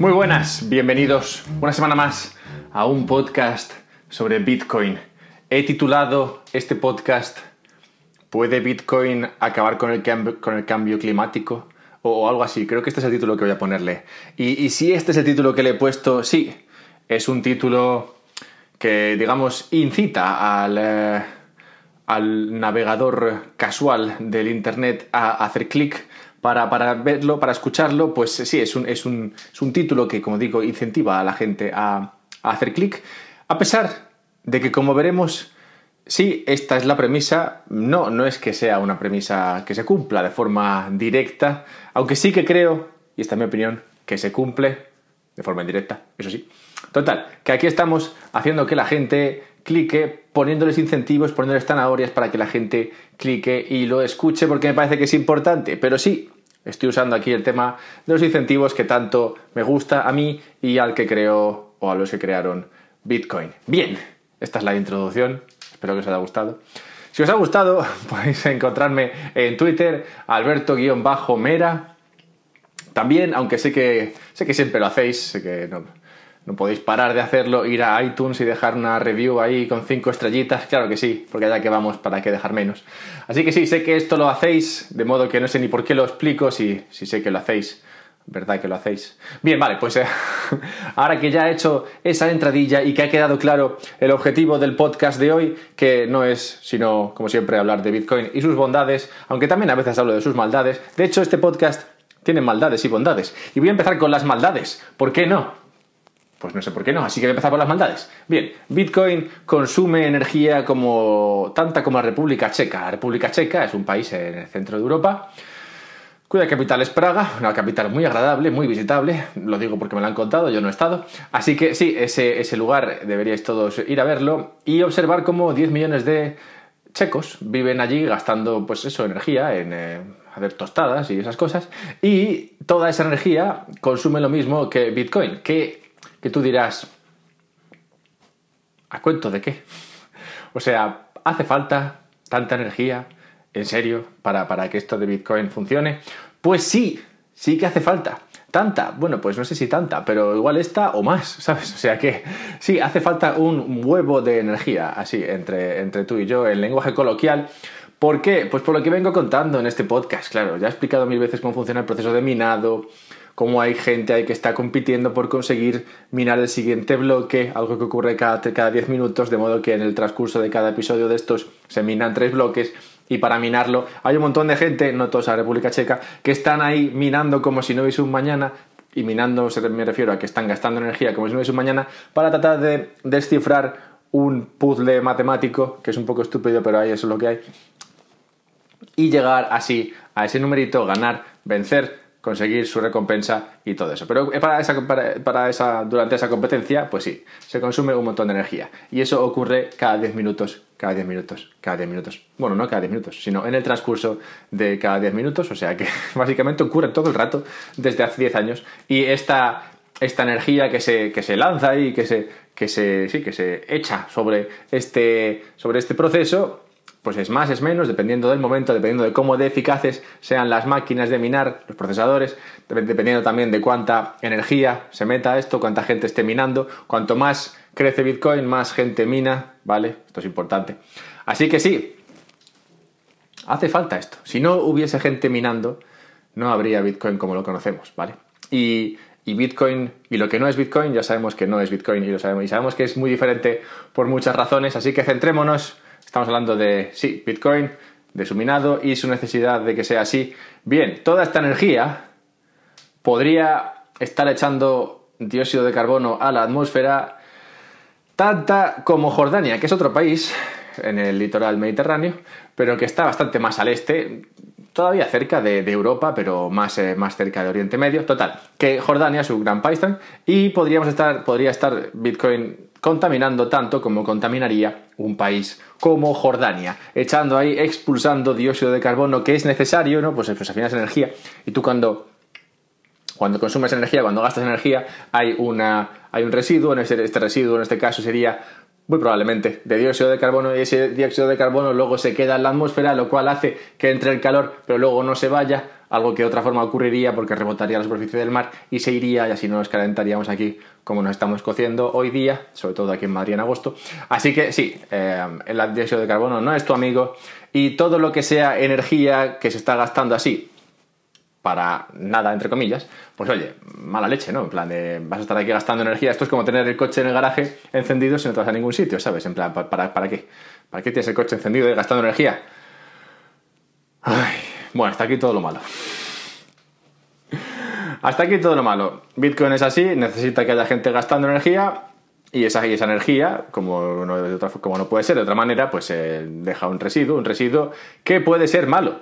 Muy buenas, bienvenidos una semana más a un podcast sobre Bitcoin. He titulado este podcast ¿Puede Bitcoin acabar con el, con el cambio climático? O, algo así, creo que este es el título que voy a ponerle. Y, si este es el título que le he puesto, sí, es un título que, digamos, incita al, eh, al navegador casual del Internet a hacer clic para, verlo, para escucharlo, pues sí, es un, es, un, es un, título que, como digo, incentiva a la gente a, hacer clic, a pesar de que, como veremos, sí, esta es la premisa, no, no es que sea una premisa que se cumpla de forma directa, aunque sí que creo, y esta es mi opinión, que se cumple de forma indirecta, eso sí. Total, que aquí estamos haciendo que la gente clique, poniéndoles incentivos, poniéndoles zanahorias para que la gente clique y lo escuche porque me parece que es importante. Pero sí, estoy usando aquí el tema de los incentivos que tanto me gusta a mí y al que creo o a los que crearon Bitcoin. Bien, esta es la introducción, espero que os haya gustado. Si os ha gustado, podéis encontrarme en Twitter, alberto-mera. También, aunque sé que, sé que siempre lo hacéis, sé que no, no podéis parar de hacerlo, ir a iTunes y dejar una review ahí con cinco estrellitas, claro que sí, porque allá que vamos, ¿para qué dejar menos? Así que sí, sé que esto lo hacéis, de modo que no sé ni por qué lo explico, si, si sé que lo hacéis, ¿verdad que lo hacéis? Bien, vale, pues eh, ahora que ya he hecho esa entradilla y que ha quedado claro el objetivo del podcast de hoy, que no es sino, como siempre, hablar de Bitcoin y sus bondades, aunque también a veces hablo de sus maldades, de hecho este podcast tiene maldades y bondades, y voy a empezar con las maldades, ¿por qué no? Pues no sé por qué no, así que voy a empezar por las maldades. Bien, Bitcoin consume energía como tanta como la República Checa. La República Checa es un país en el centro de Europa cuya capital es Praga, una capital muy agradable, muy visitable, lo digo porque me lo han contado, yo no he estado. Así que sí, ese, ese lugar deberíais todos ir a verlo y observar cómo 10 millones de checos viven allí gastando, pues eso, energía en eh, hacer tostadas y esas cosas. Y toda esa energía consume lo mismo que Bitcoin, que que tú dirás, ¿a cuento de qué? O sea, ¿hace falta tanta energía, en serio, para, para que esto de Bitcoin funcione? Pues sí, sí que hace falta. ¿Tanta? Bueno, pues no sé si tanta, pero igual esta o más, ¿sabes? O sea que sí, hace falta un huevo de energía, así, entre, entre tú y yo, en lenguaje coloquial. ¿Por qué? Pues por lo que vengo contando en este podcast, claro, ya he explicado mil veces cómo funciona el proceso de minado, cómo hay gente ahí que está compitiendo por conseguir minar el siguiente bloque, algo que ocurre cada, cada 10 minutos, de modo que en el transcurso de cada episodio de estos se minan tres bloques y para minarlo hay un montón de gente, no todos a República Checa, que están ahí minando como si no hubiese un mañana, y minando me refiero a que están gastando energía como si no hubiese un mañana, para tratar de descifrar un puzzle matemático, que es un poco estúpido, pero ahí eso es lo que hay, y llegar así a ese numerito, ganar, vencer conseguir su recompensa y todo eso. Pero para esa, para, esa, durante esa competencia, pues sí, se consume un montón de energía. Y eso ocurre cada 10 minutos, cada 10 minutos, cada 10 minutos. Bueno, no cada 10 minutos, sino en el transcurso de cada 10 minutos. O sea que básicamente ocurre todo el rato desde hace 10 años. Y esta, esta energía que se, que se lanza y que se, que se, sí, que se echa sobre este, sobre este proceso pues es más, es menos, dependiendo del momento, dependiendo de cómo de eficaces sean las máquinas de minar, los procesadores, dependiendo también de cuánta energía se meta esto, cuánta gente esté minando. Cuanto más crece Bitcoin, más gente mina, ¿vale? Esto es importante. Así que sí, hace falta esto. Si no hubiese gente minando, no habría Bitcoin como lo conocemos, ¿vale? Y, y Bitcoin, y lo que no es Bitcoin, ya sabemos que no es Bitcoin y lo sabemos, y sabemos que es muy diferente por muchas razones, así que centrémonos Estamos hablando de, sí, Bitcoin, de su minado y su necesidad de que sea así. Bien, toda esta energía podría estar echando dióxido de carbono a la atmósfera tanta como Jordania, que es otro país en el litoral mediterráneo, pero que está bastante más al este, todavía cerca de, Europa, pero más, eh, más cerca de Oriente Medio. Total, que Jordania es un gran país y podríamos estar, podría estar Bitcoin contaminando tanto como contaminaría un país como Jordania, echando ahí, expulsando dióxido de carbono que es necesario, ¿no? Pues, pues al final es energía. Y tú cuando, cuando consumes energía, cuando gastas energía, hay, una, hay un residuo, este, este residuo en este caso sería Muy probablemente, de dióxido de carbono y ese dióxido de carbono luego se queda en la atmósfera, lo cual hace que entre el calor, pero luego no se vaya, algo que de otra forma ocurriría porque rebotaría la superficie del mar y se iría y así no nos calentaríamos aquí como nos estamos cociendo hoy día, sobre todo aquí en Madrid en agosto. Así que sí, eh, el dióxido de carbono no es tu amigo y todo lo que sea energía que se está gastando así para nada, entre comillas, pues oye, mala leche, ¿no? En plan de, vas a estar aquí gastando energía. Esto es como tener el coche en el garaje encendido si no te vas a ningún sitio, ¿sabes? En plan, ¿para, para qué? ¿Para qué tienes el coche encendido y gastando energía? Ay, bueno, hasta aquí todo lo malo. Hasta aquí todo lo malo. Bitcoin es así, necesita que haya gente gastando energía y esa, esa energía, como no, de otra, como no puede ser de otra manera, pues eh, deja un residuo, un residuo que puede ser malo.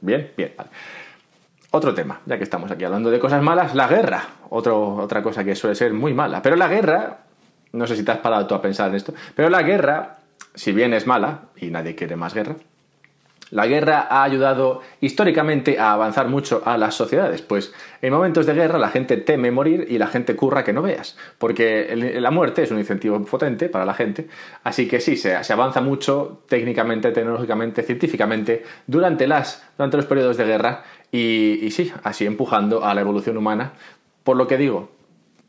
Bien, bien, vale. Otro tema, ya que estamos aquí hablando de cosas malas, la guerra. otra cosa que suele ser muy mala. Pero la guerra, no sé si te has parado tú a pensar en esto, pero la guerra, si bien es mala, y nadie quiere más guerra, la guerra ha ayudado históricamente a avanzar mucho a las sociedades, pues en momentos de guerra la gente teme morir y la gente curra que no veas, porque la muerte es un incentivo potente para la gente, así que sí, se, avanza mucho técnicamente, tecnológicamente, científicamente durante, las, durante los periodos de guerra y, y sí, así empujando a la evolución humana, por lo que digo,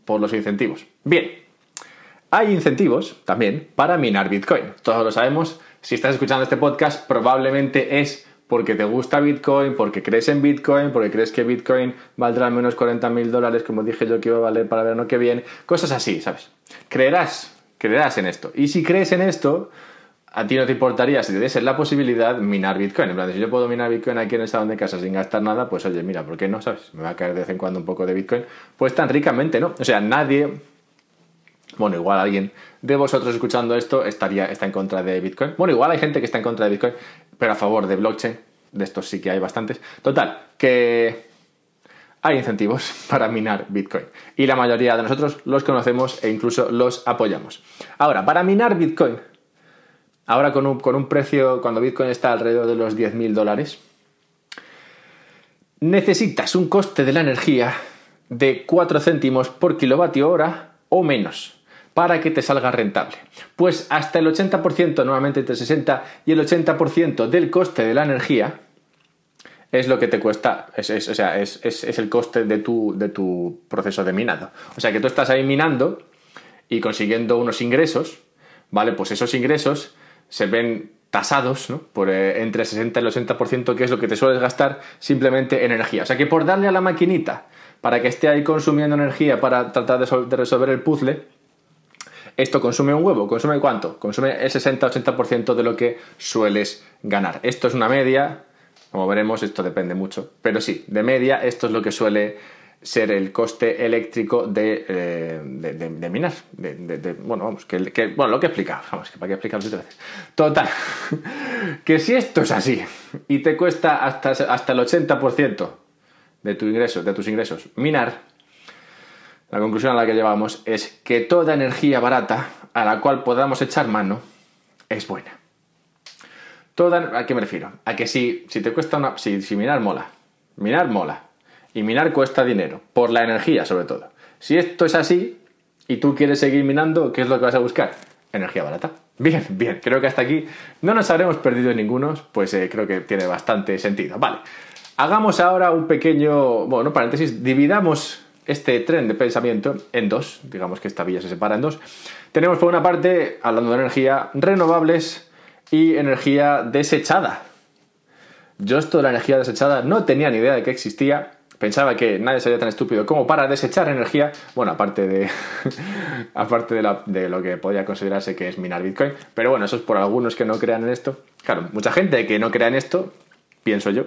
por los incentivos. Bien, hay incentivos también para minar Bitcoin, todos lo sabemos si estás escuchando este podcast, probablemente es porque te gusta Bitcoin, porque crees en Bitcoin, porque crees que Bitcoin valdrá al menos 40 mil dólares, como dije yo que iba a valer para verano que viene, cosas así, ¿sabes? Creerás, creerás en esto. Y si crees en esto, a ti no te importaría, si te diese la posibilidad, minar Bitcoin. En plan, si yo puedo minar Bitcoin aquí en el salón de casa sin gastar nada, pues oye, mira, ¿por qué no? ¿Sabes? Me va a caer de vez en cuando un poco de Bitcoin. Pues tan ricamente, ¿no? O sea, nadie bueno, igual alguien de vosotros escuchando esto estaría, está en contra de Bitcoin. Bueno, igual hay gente que está en contra de Bitcoin, pero a favor de blockchain. De estos sí que hay bastantes. Total, que hay incentivos para minar Bitcoin. Y la mayoría de nosotros los conocemos e incluso los apoyamos. Ahora, para minar Bitcoin, ahora con un, con un precio, cuando Bitcoin está alrededor de los 10.000 dólares, necesitas un coste de la energía de 4 céntimos por kilovatio hora o menos para que te salga rentable? Pues hasta el 80%, normalmente entre 60 y el 80% del coste de la energía es lo que te cuesta, es, o sea, es, el coste de tu, de tu proceso de minado. O sea que tú estás ahí minando y consiguiendo unos ingresos, ¿vale? Pues esos ingresos se ven tasados ¿no? por eh, entre el 60 y el 80%, que es lo que te sueles gastar simplemente en energía. O sea que por darle a la maquinita para que esté ahí consumiendo energía para tratar de resolver el puzzle, esto consume un huevo, ¿consume cuánto? Consume el 60-80% de lo que sueles ganar. Esto es una media, como veremos, esto depende mucho, pero sí, de media, esto es lo que suele ser el coste eléctrico de, eh, minar. bueno, vamos, que, bueno, lo que he explicado, vamos, que para qué explicarlo veces. Total, que si esto es así y te cuesta hasta, hasta el 80% de, tu ingreso, de tus ingresos minar, la conclusión a la que llevamos es que toda energía barata a la cual podamos echar mano es buena. Toda, ¿A qué me refiero? A que si, si te cuesta una... Si, minar mola, minar mola, y minar cuesta dinero, por la energía sobre todo. Si esto es así y tú quieres seguir minando, ¿qué es lo que vas a buscar? Energía barata. Bien, bien, creo que hasta aquí no nos habremos perdido ninguno, pues eh, creo que tiene bastante sentido. Vale, hagamos ahora un pequeño, bueno, paréntesis, dividamos este tren de pensamiento en dos, digamos que esta vía se separa en dos. Tenemos por una parte, hablando de energía, renovables y energía desechada. Yo esto de la energía desechada no tenía ni idea de que existía. Pensaba que nadie sería tan estúpido como para desechar energía. Bueno, aparte de. aparte de, de, lo que podría considerarse que es minar Bitcoin. Pero bueno, eso es por algunos que no crean en esto. Claro, mucha gente que no crea en esto, pienso yo,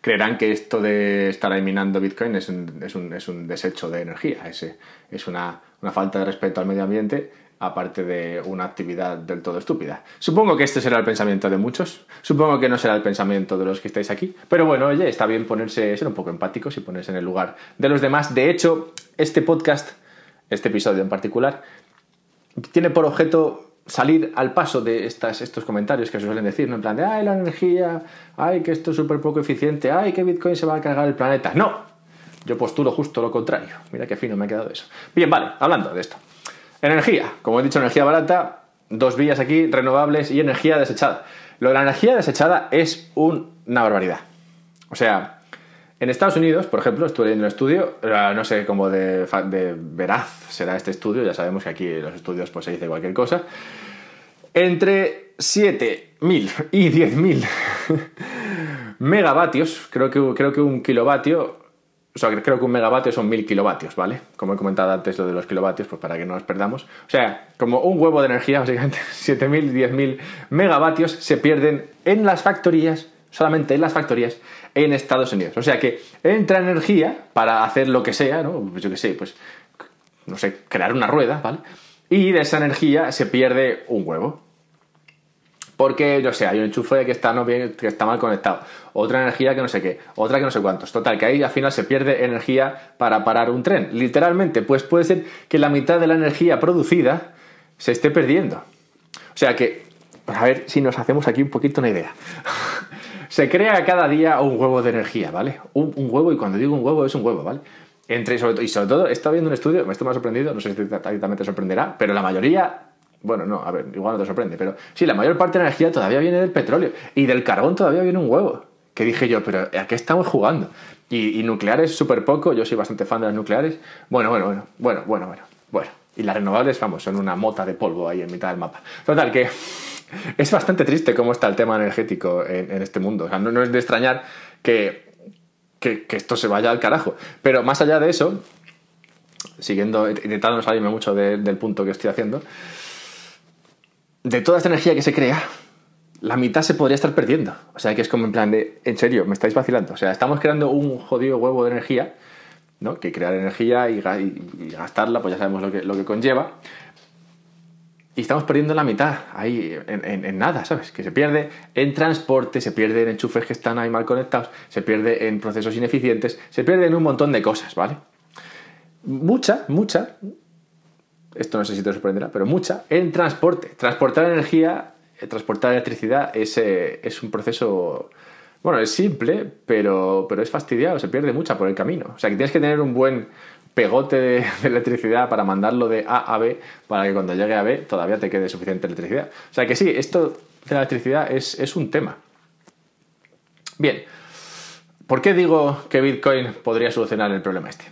creerán que esto de estar eliminando Bitcoin es un, es un, es un desecho de energía, es, es una, una, falta de respeto al medio ambiente, aparte de una actividad del todo estúpida. Supongo que este será el pensamiento de muchos, supongo que no será el pensamiento de los que estáis aquí, pero bueno, oye, está bien ponerse, ser un poco empáticos y ponerse en el lugar de los demás. De hecho, este podcast, este episodio en particular, tiene por objeto salir al paso de estas, estos comentarios que se suelen decir, ¿no? En plan de, ay, la energía, ay, que esto es súper poco eficiente, ay, que Bitcoin se va a cargar el planeta. No, yo postulo justo lo contrario. Mira qué fino me ha quedado eso. Bien, vale, hablando de esto. Energía, como he dicho, energía barata, dos vías aquí, renovables y energía desechada. Lo de la energía desechada es una barbaridad. O sea, en Estados Unidos, por ejemplo, estuve leyendo un estudio, no sé cómo de, veraz será este estudio, ya sabemos que aquí en los estudios pues, se dice cualquier cosa. Entre 7.000 y 10.000 megavatios, creo que, creo que un kilovatio o sea, creo que un megavatio son mil kilovatios, ¿vale? Como he comentado antes lo de los kilovatios, pues para que no nos perdamos. O sea, como un huevo de energía, básicamente 7.000, 10.000 megavatios se pierden en las factorías, solamente en las factorías, en Estados Unidos. O sea que entra energía para hacer lo que sea, ¿no? Pues yo qué sé, pues, no sé, crear una rueda, ¿vale? Y de esa energía se pierde un huevo porque, yo sé, hay un enchufe que está, no bien, que está mal conectado, otra energía que no sé qué, otra que no sé cuántos. Total, que ahí al final se pierde energía para parar un tren. Literalmente, pues puede ser que la mitad de la energía producida se esté perdiendo. O sea que, a ver si nos hacemos aquí un poquito una idea. se crea cada día un huevo de energía, ¿vale? Un, huevo, y cuando digo un huevo es un huevo, ¿vale? Entre, y sobre todo, he viendo un estudio, me más sorprendido, no sé si también te sorprenderá, pero la mayoría bueno, no, a ver, igual no te sorprende, pero sí, la mayor parte de la energía todavía viene del petróleo y del carbón todavía viene un huevo. Que dije yo, pero ¿a qué estamos jugando? Y, nucleares súper poco, yo soy bastante fan de las nucleares. Bueno, bueno, bueno, bueno, bueno, bueno, bueno. Y las renovables, vamos, son una mota de polvo ahí en mitad del mapa. Total, que es bastante triste cómo está el tema energético en, este mundo. O sea, no, es de extrañar que, que, esto se vaya al carajo. Pero más allá de eso, siguiendo, intentando no salirme mucho del punto que estoy haciendo, de toda esta energía que se crea, la mitad se podría estar perdiendo. O sea, que es como en plan de, en serio, me estáis vacilando. O sea, estamos creando un jodido huevo de energía, ¿no? Que crear energía y, gastarla, pues ya sabemos lo que, lo que conlleva. Y estamos perdiendo la mitad ahí en, nada, ¿sabes? Que se pierde en transporte, se pierde en enchufes que están ahí mal conectados, se pierde en procesos ineficientes, se pierde en un montón de cosas, ¿vale? Mucha, mucha, esto no sé si te sorprenderá, pero mucha, en transporte. Transportar energía, eh, transportar electricidad es, eh, es un proceso, bueno, es simple, pero, pero es fastidiado, se pierde mucha por el camino. O sea que tienes que tener un buen pegote de, electricidad para mandarlo de A a B, para que cuando llegue a B todavía te quede suficiente electricidad. O sea que sí, esto de la electricidad es, es un tema. Bien, ¿por qué digo que Bitcoin podría solucionar el problema este?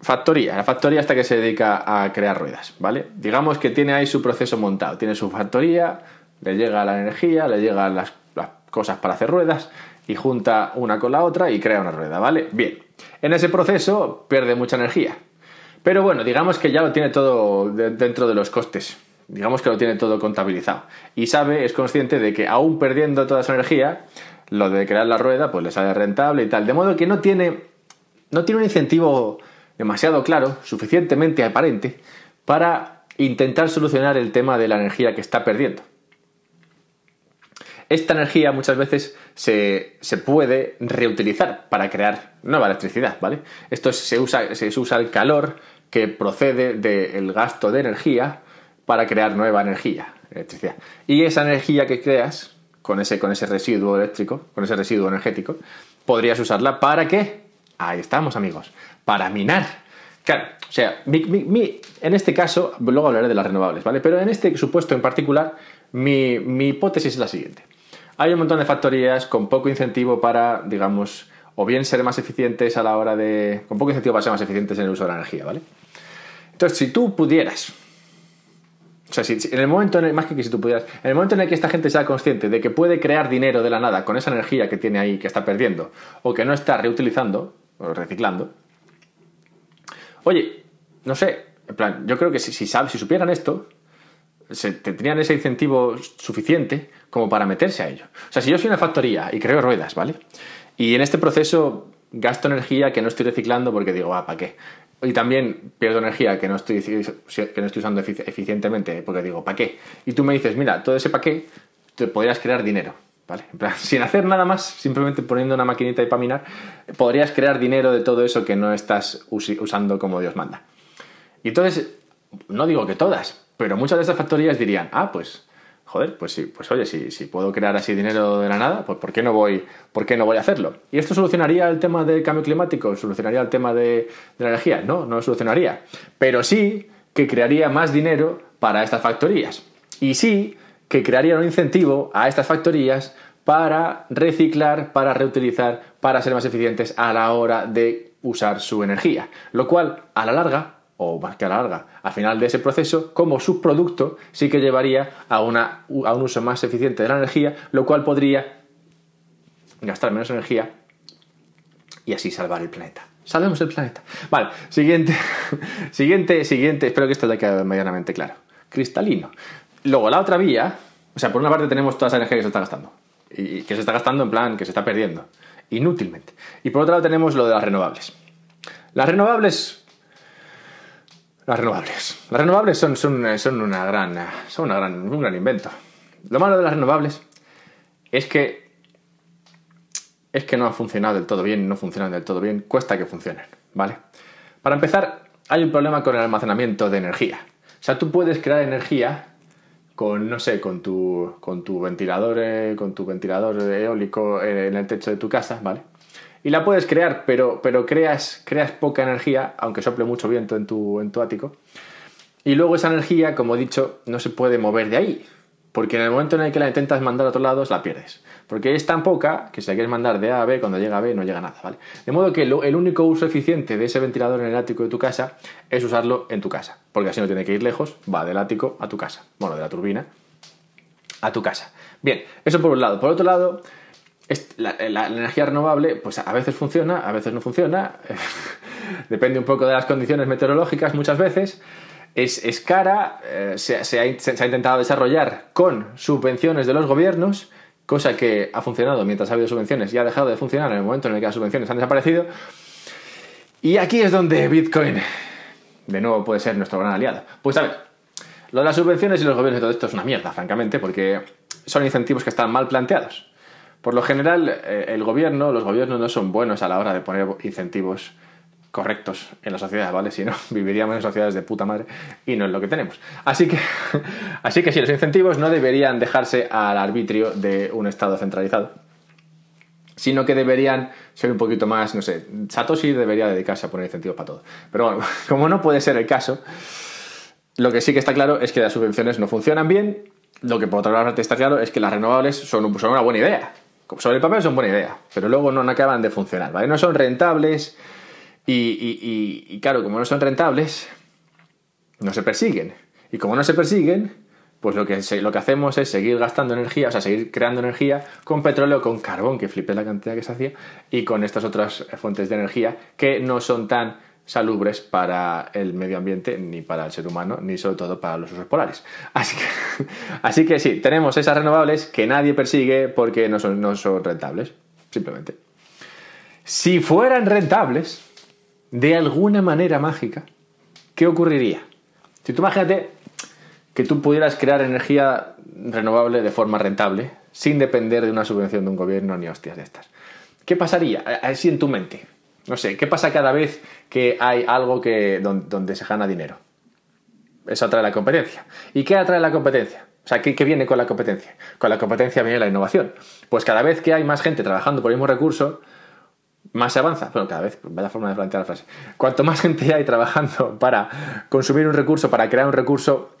Factoría, la factoría hasta que se dedica a crear ruedas, ¿vale? Digamos que tiene ahí su proceso montado, tiene su factoría, le llega la energía, le llegan las, cosas para hacer ruedas y junta una con la otra y crea una rueda, ¿vale? Bien, en ese proceso pierde mucha energía, pero bueno, digamos que ya lo tiene todo dentro de los costes, digamos que lo tiene todo contabilizado. Y sabe, es consciente de que aún perdiendo toda esa energía, lo de crear la rueda pues le sale rentable y tal, de modo que no tiene, no tiene un incentivo demasiado claro, suficientemente aparente, para intentar solucionar el tema de la energía que está perdiendo. Esta energía muchas veces se, puede reutilizar para crear nueva electricidad, ¿vale? Esto se usa, se usa el calor que procede del gasto de energía para crear nueva energía, electricidad. Y esa energía que creas con ese, con ese residuo eléctrico, con ese residuo energético, podrías usarla para qué? Ahí estamos, amigos para minar. Claro, o sea, en este caso, luego hablaré de las renovables, ¿vale? Pero en este supuesto en particular, mi, hipótesis es la siguiente. Hay un montón de factorías con poco incentivo para, digamos, o bien ser más eficientes a la hora de... con poco incentivo para ser más eficientes en el uso de la energía, ¿vale? Entonces, si tú pudieras... O sea, si, en el momento en el, más que, que si tú pudieras, en el momento en el que esta gente sea consciente de que puede crear dinero de la nada con esa energía que tiene ahí, que está perdiendo, o que no está reutilizando, o reciclando, Oye, no sé, en plan, yo creo que si, si, si supieran esto, se, tendrían ese incentivo suficiente como para meterse a ello. O sea, si yo soy una factoría y creo ruedas, ¿vale? Y en este proceso gasto energía que no estoy reciclando porque digo, ah, ¿para qué? Y también pierdo energía que no estoy, que no estoy usando eficientemente porque digo, ¿para qué? Y tú me dices, mira, todo ese para qué, te podrías crear dinero. ¿Vale? En plan, sin hacer nada más, simplemente poniendo una maquinita y para minar, podrías crear dinero de todo eso que no estás usando como Dios manda. Y entonces, no digo que todas, pero muchas de estas factorías dirían, ah, pues, joder, pues sí, pues oye, si, puedo crear así dinero de la nada, pues ¿por qué, no voy, ¿por qué no voy a hacerlo? ¿Y esto solucionaría el tema del cambio climático? ¿Solucionaría el tema de, de la energía? No, no lo solucionaría. Pero sí que crearía más dinero para estas factorías. Y sí que crearía un incentivo a estas factorías para reciclar, para reutilizar, para ser más eficientes a la hora de usar su energía. Lo cual, a la larga, o más que larga, al final de ese proceso, como subproducto, sí que llevaría a, una, a un uso más eficiente de la energía, lo cual podría gastar menos energía y así salvar el planeta. Salvemos el planeta. Vale, siguiente, siguiente, siguiente. Espero que esto haya quedado medianamente claro. Cristalino. Luego, la otra vía, o sea, por una parte tenemos toda esa energía que se está gastando. Y que se está gastando en plan, que se está perdiendo. Inútilmente. Y por otro lado tenemos lo de las renovables. Las renovables. Las renovables. Las renovables son, son, son una gran. Son una gran, un gran invento. Lo malo de las renovables es que es que no han funcionado del todo bien, no funcionan del todo bien, cuesta que funcionen, ¿vale? Para empezar, hay un problema con el almacenamiento de energía. O sea, tú puedes crear energía con, no sé, con tu, con tu ventilador, eh, con tu ventilador eólico en el techo de tu casa, ¿vale? Y la puedes crear, pero, pero creas, creas poca energía, aunque sople mucho viento en tu, en tu ático. Y luego esa energía, como he dicho, no se puede mover de ahí. Porque en el momento en el que la intentas mandar a otro lado, la pierdes. Porque es tan poca que si la quieres mandar de A a B, cuando llega a B no llega nada, ¿vale? De modo que el único uso eficiente de ese ventilador en el ático de tu casa es usarlo en tu casa. Porque así no tiene que ir lejos, va del ático a tu casa. Bueno, de la turbina a tu casa. Bien, eso por un lado. Por otro lado, la, energía renovable, pues a veces funciona, a veces no funciona. Depende un poco de las condiciones meteorológicas muchas veces es, cara, eh, se, ha, intentado desarrollar con subvenciones de los gobiernos, cosa que ha funcionado mientras ha habido subvenciones y ha dejado de funcionar en el momento en el que las subvenciones han desaparecido. Y aquí es donde Bitcoin, de nuevo, puede ser nuestro gran aliado. Pues a ver, lo de las subvenciones y los gobiernos y todo esto es una mierda, francamente, porque son incentivos que están mal planteados. Por lo general, eh, el gobierno, los gobiernos no son buenos a la hora de poner incentivos correctos en la sociedad, ¿vale? Si no, viviríamos en sociedades de puta madre y no es lo que tenemos. Así que, así que sí, los incentivos no deberían dejarse al arbitrio de un Estado centralizado, sino que deberían ser un poquito más, no sé, Satoshi debería dedicarse a poner incentivos para todo. Pero bueno, como no puede ser el caso, lo que sí que está claro es que las subvenciones no funcionan bien, lo que por otra parte está claro es que las renovables son, son una buena idea. Sobre el papel son buena idea, pero luego no acaban de funcionar, ¿vale? No son rentables, y, claro, como no son rentables, no se persiguen. Y como no se persiguen, pues lo que, lo que hacemos es seguir gastando energía, o sea, seguir creando energía con petróleo, con carbón, que flipe la cantidad que se hacía, y con estas otras fuentes de energía que no son tan salubres para el medio ambiente, ni para el ser humano, ni sobre todo para los usos polares. Así que, así que sí, tenemos esas renovables que nadie persigue porque no son, no son rentables, simplemente. Si fueran rentables, de alguna manera mágica, ¿qué ocurriría? Si tú imagínate que tú pudieras crear energía renovable de forma rentable, sin depender de una subvención de un gobierno ni hostias de estas. ¿Qué pasaría así en tu mente? No sé, ¿qué pasa cada vez que hay algo que, donde, se gana dinero? Eso atrae la competencia. ¿Y qué atrae la competencia? O sea, ¿qué, ¿qué, viene con la competencia? Con la competencia viene la innovación. Pues cada vez que hay más gente trabajando por el mismo recurso, más se avanza. Bueno, cada vez, vaya forma de plantear la frase. Cuanto más gente hay trabajando para consumir un recurso, para crear un recurso,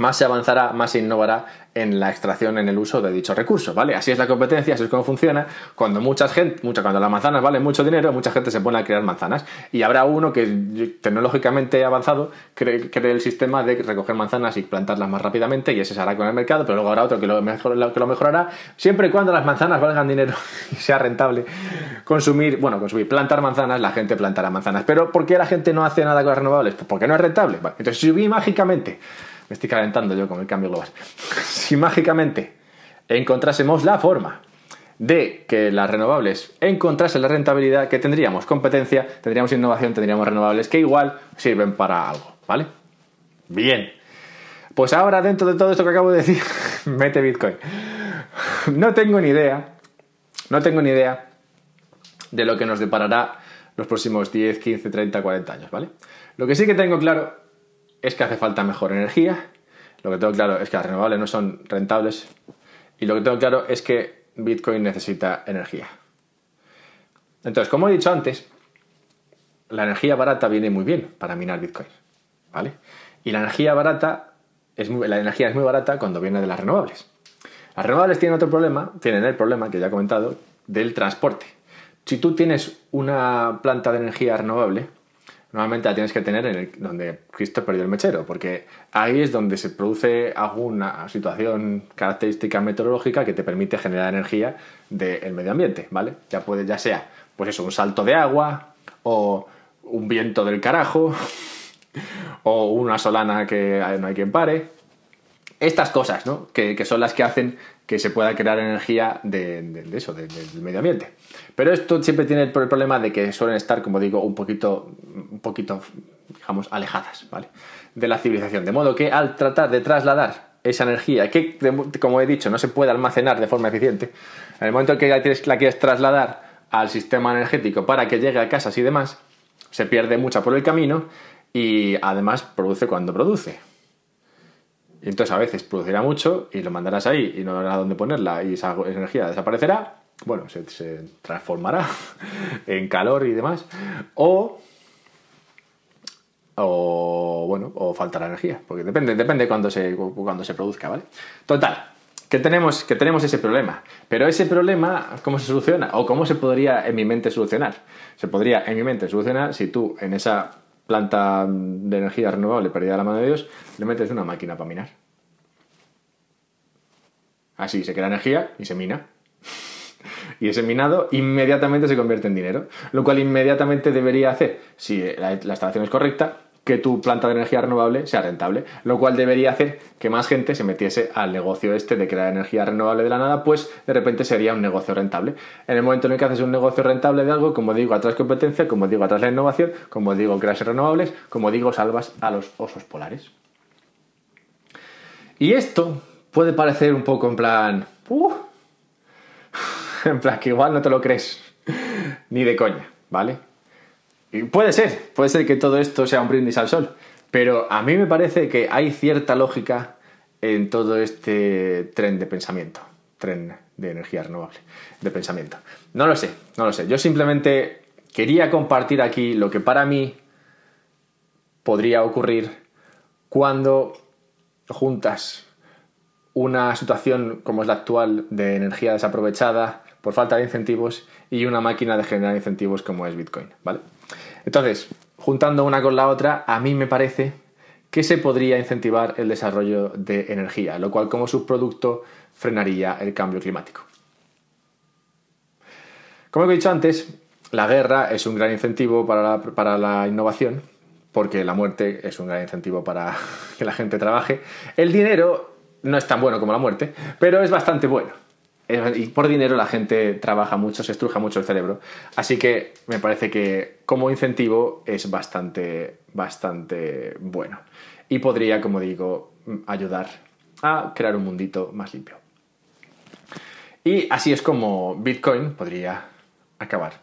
más se avanzará, más se innovará en la extracción, en el uso de dicho recurso, ¿vale? Así es la competencia, así es como funciona. Cuando mucha gente, mucha, cuando las manzanas valen mucho dinero, mucha gente se pone a crear manzanas. Y habrá uno que tecnológicamente avanzado cree, el sistema de recoger manzanas y plantarlas más rápidamente y ese se hará con el mercado, pero luego habrá otro que lo, lo mejorará siempre y cuando las manzanas valgan dinero y sea rentable consumir, bueno, consumir, plantar manzanas, la gente plantará manzanas. Pero ¿por qué la gente no hace nada con las renovables? Pues porque no es rentable. Entonces, si mágicamente me estoy calentando yo con el cambio global. si mágicamente encontrásemos la forma de que las renovables encontrasen la rentabilidad que tendríamos, competencia, tendríamos innovación, tendríamos renovables que igual sirven para algo, ¿vale? Bien. Pues ahora dentro de todo esto que acabo de decir, mete Bitcoin. No tengo ni idea, no tengo ni idea de lo que nos deparará los próximos 10, 15, 30, 40 años, ¿vale? Lo que sí que tengo claro es que hace falta mejor energía, lo que tengo claro es que las renovables no son rentables y lo que tengo claro es que Bitcoin necesita energía. Entonces, como he dicho antes, la energía barata viene muy bien para minar Bitcoin. ¿vale? Y la energía barata, es la energía es muy barata cuando viene de las renovables. Las renovables tienen otro problema, tienen el problema que ya he comentado, del transporte. Si tú tienes una planta de energía renovable, normalmente la tienes que tener en el, donde Cristo perdió el mechero, porque ahí es donde se produce alguna situación característica meteorológica que te permite generar energía del medio ambiente, ¿vale? Ya puede, ya sea, pues eso, un salto de agua, o un viento del carajo, o una solana que no hay quien pare. Estas cosas, ¿no? Que, son las que hacen que se pueda crear energía de, eso, del medio ambiente. Pero esto siempre tiene el problema de que suelen estar, como digo, un poquito, un poquito, digamos, alejadas, ¿vale? De la civilización. De modo que al tratar de trasladar esa energía, que como he dicho, no se puede almacenar de forma eficiente, en el momento en que la quieres trasladar al sistema energético para que llegue a casas y demás, se pierde mucha por el camino y además produce cuando produce. Y entonces a veces producirá mucho y lo mandarás ahí y no habrá dónde ponerla y esa energía desaparecerá, bueno, se, transformará en calor y demás, o, o bueno, o faltará energía, porque depende, depende cuando se, cuando se produzca, ¿vale? Total, que tenemos, que tenemos ese problema. Pero ese problema, ¿cómo se soluciona? ¿O cómo se podría en mi mente solucionar? Se podría en mi mente solucionar si tú en esa planta de energía renovable perdida a la mano de Dios le metes una máquina para minar. Así se crea energía y se mina. y ese minado inmediatamente se convierte en dinero. Lo cual inmediatamente debería hacer, si la instalación es correcta, que tu planta de energía renovable sea rentable, lo cual debería hacer que más gente se metiese al negocio este de crear energía renovable de la nada, pues de repente sería un negocio rentable. En el momento en el que haces un negocio rentable de algo, como digo, atrás competencia, como digo, atrás la innovación, como digo, creas renovables, como digo, salvas a los osos polares. Y esto puede parecer un poco en plan... Uh, en plan que igual no te lo crees ni de coña, ¿vale? Y puede ser, puede ser que todo esto sea un brindis al sol, pero a mí me parece que hay cierta lógica en todo este tren de pensamiento, tren de energía renovable, de pensamiento. No lo sé, no lo sé. Yo simplemente quería compartir aquí lo que para mí podría ocurrir cuando juntas una situación como es la actual de energía desaprovechada por falta de incentivos y una máquina de generar incentivos como es Bitcoin, ¿vale? Entonces, juntando una con la otra, a mí me parece que se podría incentivar el desarrollo de energía, lo cual como subproducto frenaría el cambio climático. Como he dicho antes, la guerra es un gran incentivo para la, innovación, porque la muerte es un gran incentivo para que la gente trabaje. El dinero no es tan bueno como la muerte, pero es bastante bueno y por dinero la gente trabaja mucho, se estruja mucho el cerebro. Así que me parece que como incentivo es bastante, bastante bueno. Y podría, como digo, ayudar a crear un mundito más limpio. Y así es como Bitcoin podría acabar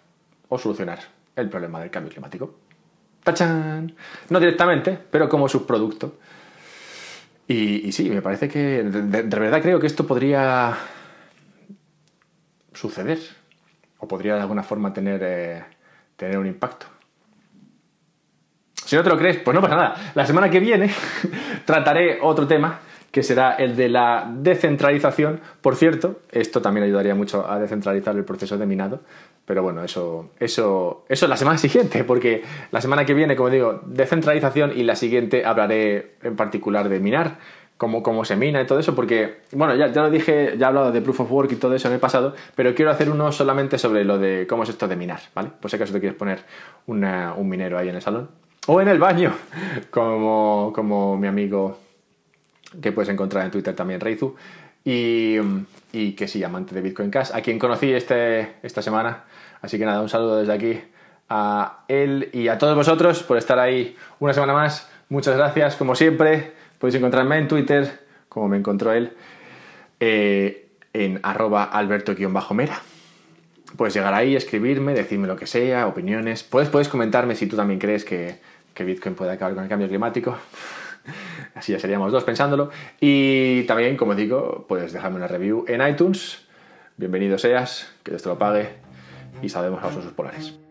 o solucionar el problema del cambio climático. ¡Tachán! No directamente, pero como subproducto. Y, sí, me parece que de verdad creo que esto podría suceder o podría de alguna forma tener, eh, tener un impacto. Si no te lo crees, pues no pasa nada. La semana que viene trataré otro tema que será el de la descentralización. Por cierto, esto también ayudaría mucho a descentralizar el proceso de minado. Pero bueno, eso, eso, eso es la semana siguiente, porque la semana que viene, como digo, descentralización y la siguiente hablaré en particular de minar cómo, se mina y todo eso, porque, bueno, ya, ya lo dije, ya he hablado de proof of work y todo eso en el pasado, pero quiero hacer uno solamente sobre lo de cómo es esto de minar, ¿vale? Pues si acaso te quieres poner un minero ahí en el salón. O en el baño, como, como mi amigo que puedes encontrar en Twitter también, Reizu. Y, y, que sí, amante de Bitcoin Cash, a quien conocí este, esta semana. Así que nada, un saludo desde aquí a él y a todos vosotros por estar ahí una semana más. Muchas gracias, como siempre. Podéis encontrarme en Twitter, como me encontró él, eh, en arroba alberto-mera. Puedes llegar ahí, escribirme, decirme lo que sea, opiniones. Puedes, puedes comentarme si tú también crees que, que Bitcoin puede acabar con el cambio climático. Así ya seríamos dos pensándolo. Y también, como digo, puedes dejarme una review en iTunes. Bienvenido seas, que te lo pague y sabemos a los osos polares.